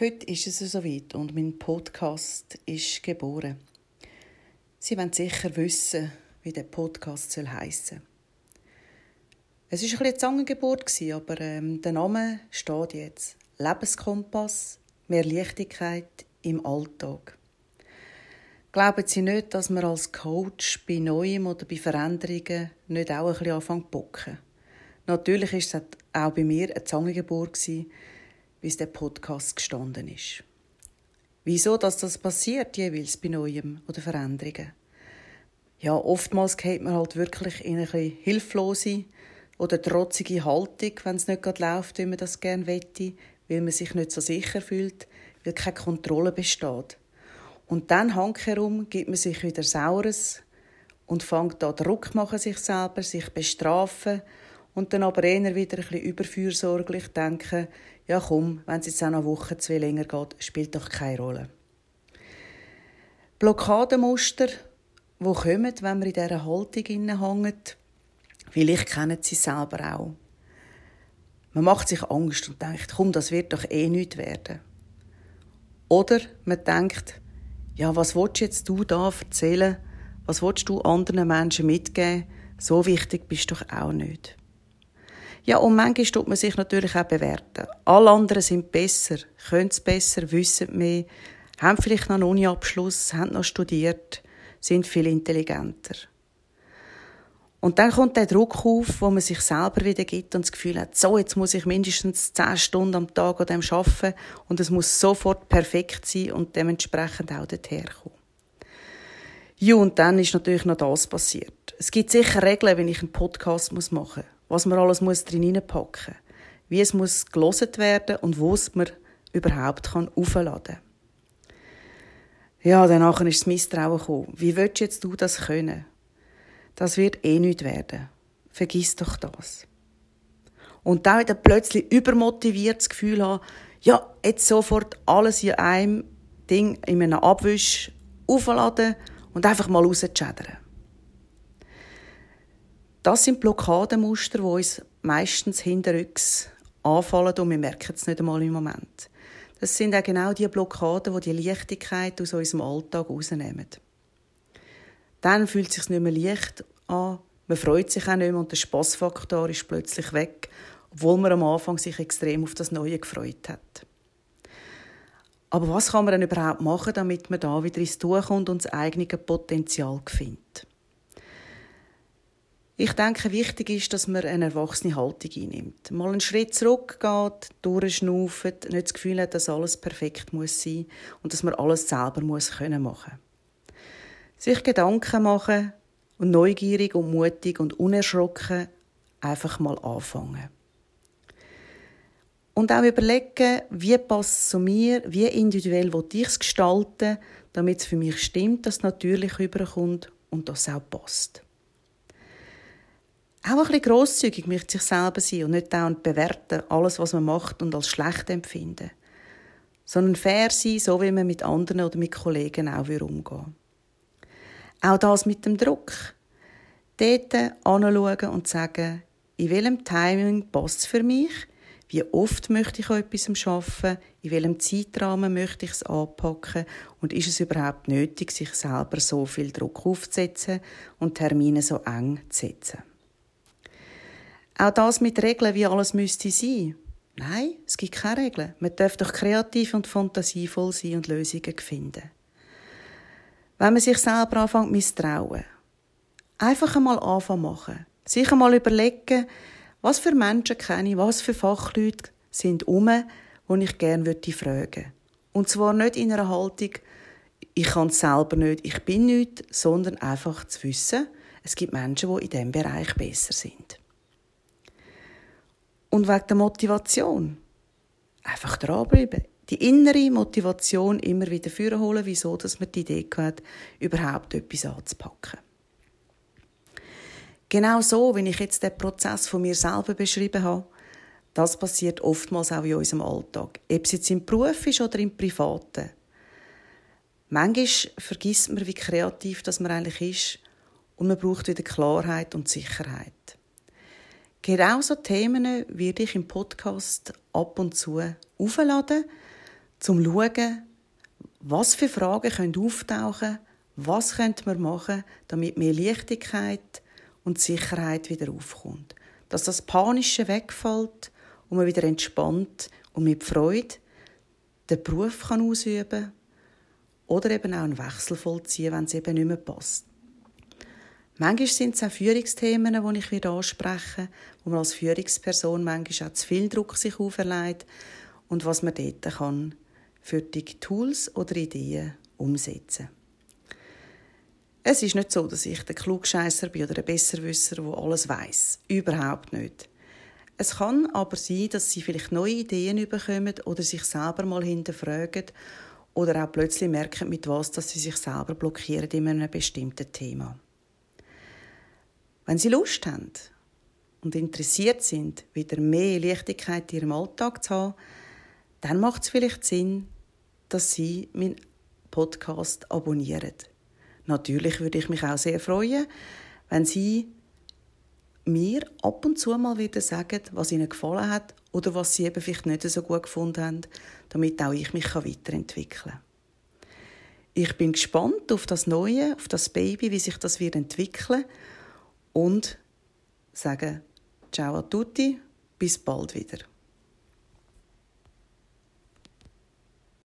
Heute ist es soweit und mein Podcast ist geboren. Sie wollen sicher wissen, wie der Podcast soll heissen. Es war ein bisschen Zangengeburt, aber ähm, der Name steht jetzt. Lebenskompass, mehr Leichtigkeit im Alltag. Glauben Sie nicht, dass man als Coach bei Neuem oder bei Veränderungen nicht auch ein bisschen anfängt zu bocken? Natürlich war es auch bei mir eine Zangengeburt, bis der Podcast gestanden ist. Wieso dass das passiert jeweils bei Neuem oder Veränderungen? Ja, oftmals geht man halt wirklich in eine hilflose oder trotzige Haltung, wenn es nicht gerade läuft, wie man das gerne wette, weil man sich nicht so sicher fühlt, weil keine Kontrolle besteht. Und dann herum gibt man sich wieder Saures und fängt an Druck machen sich selber, sich bestrafen und dann aber eher wieder ein bisschen überfürsorglich denken, ja komm, wenn es jetzt auch noch Woche zwei länger geht, spielt doch keine Rolle. Blockademuster, wo kommen, wenn man in dieser Haltung hängt, vielleicht kennen sie selber auch. Man macht sich Angst und denkt, komm, das wird doch eh nicht werden. Oder man denkt, ja, was willst jetzt du da erzählen? Was willst du anderen Menschen mitgeben? So wichtig bist du doch auch nicht. Ja, und manchmal tut man sich natürlich auch bewerten. Alle anderen sind besser, können es besser, wissen mehr, haben vielleicht noch einen Uni-Abschluss, haben noch studiert, sind viel intelligenter. Und dann kommt der Druck auf, wo man sich selber wieder gibt und das Gefühl hat, so, jetzt muss ich mindestens zehn Stunden am Tag an dem arbeiten und es muss sofort perfekt sein und dementsprechend auch dorthin kommen. Ja, und dann ist natürlich noch das passiert. Es gibt sicher Regeln, wenn ich einen Podcast machen muss was man alles muss drin hineinpacken muss, wie es muss geloset werden und wo es man überhaupt kann aufladen kann. Ja, danach ist das Misstrauen gekommen. Wie willst jetzt du das können? Das wird eh nicht werden. Vergiss doch das. Und da wieder plötzlich übermotiviert das Gefühl haben, ja, jetzt sofort alles in einem Ding, in einem Abwisch aufladen und einfach mal rausschädern. Das sind Blockademuster, die uns meistens hinterrücks anfallen und wir merken es nicht einmal im Moment. Das sind auch genau die Blockaden, die die Leichtigkeit aus unserem Alltag rausnehmen. Dann fühlt es sich nicht mehr leicht an, man freut sich auch nicht mehr und der Spaßfaktor ist plötzlich weg, obwohl man am Anfang sich extrem auf das Neue gefreut hat. Aber was kann man denn überhaupt machen, damit man da wieder ins Tun kommt und das eigene Potenzial findet? Ich denke, wichtig ist, dass man eine erwachsene Haltung einnimmt. Mal einen Schritt zurückgeht, durchschnauft, nicht das Gefühl hat, dass alles perfekt muss sein und dass man alles selber muss können machen. Sich Gedanken machen und neugierig und mutig und unerschrocken einfach mal anfangen. Und auch überlegen, wie passt es zu mir, wie individuell will ich es gestalten, damit es für mich stimmt, dass es natürlich überkommt und das auch passt auch ein bisschen grosszügig mit sich selber sein und nicht dauernd bewerten, alles, was man macht und als schlecht empfinden. Sondern fair sein, so wie man mit anderen oder mit Kollegen auch umgehen Auch das mit dem Druck. Dort anschauen und sagen, in welchem Timing passt es für mich, wie oft möchte ich an etwas arbeiten, in welchem Zeitrahmen möchte ich es anpacken und ist es überhaupt nötig, sich selber so viel Druck aufzusetzen und Termine so eng zu setzen. Auch das mit Regeln, wie alles müsste sein. Nein, es gibt keine Regeln. Man darf doch kreativ und fantasievoll sein und Lösungen finden. Wenn man sich selber anfängt misstrauen, einfach einmal anfangen machen. Sich einmal überlegen, was für Menschen kenne ich, was für Fachleute sind um, die ich gerne fragen würde. Und zwar nicht in einer Haltung, ich kann es selber nicht, ich bin nicht, sondern einfach zu wissen, es gibt Menschen, die in diesem Bereich besser sind. Und wegen der Motivation. Einfach dranbleiben. Die innere Motivation immer wieder holen, wieso dass man die Idee hat, überhaupt etwas anzupacken. Genau so, wenn ich jetzt den Prozess von mir selber beschrieben habe, das passiert oftmals auch in unserem Alltag. Ob es jetzt im Beruf ist oder im Privaten. Manchmal vergisst man, wie kreativ das man eigentlich ist und man braucht wieder Klarheit und Sicherheit. Genau so Themen werde ich im Podcast ab und zu aufladen, zum schauen, was für Fragen können auftauchen, was könnte man machen, damit mehr Leichtigkeit und Sicherheit wieder aufkommt, dass das Panische wegfällt und man wieder entspannt und mit Freude den Beruf kann ausüben kann oder eben auch einen Wechsel vollziehen, wenn es eben nicht mehr passt. Manchmal sind es auch Führungsthemen, die ich wieder anspreche, wo man als Führungsperson manchmal auch zu viel Druck sich auferlegt und was man dort kann für die Tools oder Ideen umsetzen. Es ist nicht so, dass ich der Klugscheißer bin oder der Besserwisser, der alles weiß. Überhaupt nicht. Es kann aber sein, dass sie vielleicht neue Ideen bekommen oder sich selber mal hinterfragen oder auch plötzlich merken, mit was dass sie sich selber blockieren in einem bestimmten Thema. Wenn sie Lust haben und interessiert sind, wieder mehr Leichtigkeit in ihrem Alltag zu haben, dann macht es vielleicht Sinn, dass sie meinen Podcast abonnieren. Natürlich würde ich mich auch sehr freuen, wenn sie mir ab und zu mal wieder sagen, was ihnen gefallen hat oder was sie eben vielleicht nicht so gut gefunden haben, damit auch ich mich weiterentwickeln kann. Ich bin gespannt auf das Neue, auf das Baby, wie sich das wird entwickeln und sage Ciao a tutti, bis bald wieder.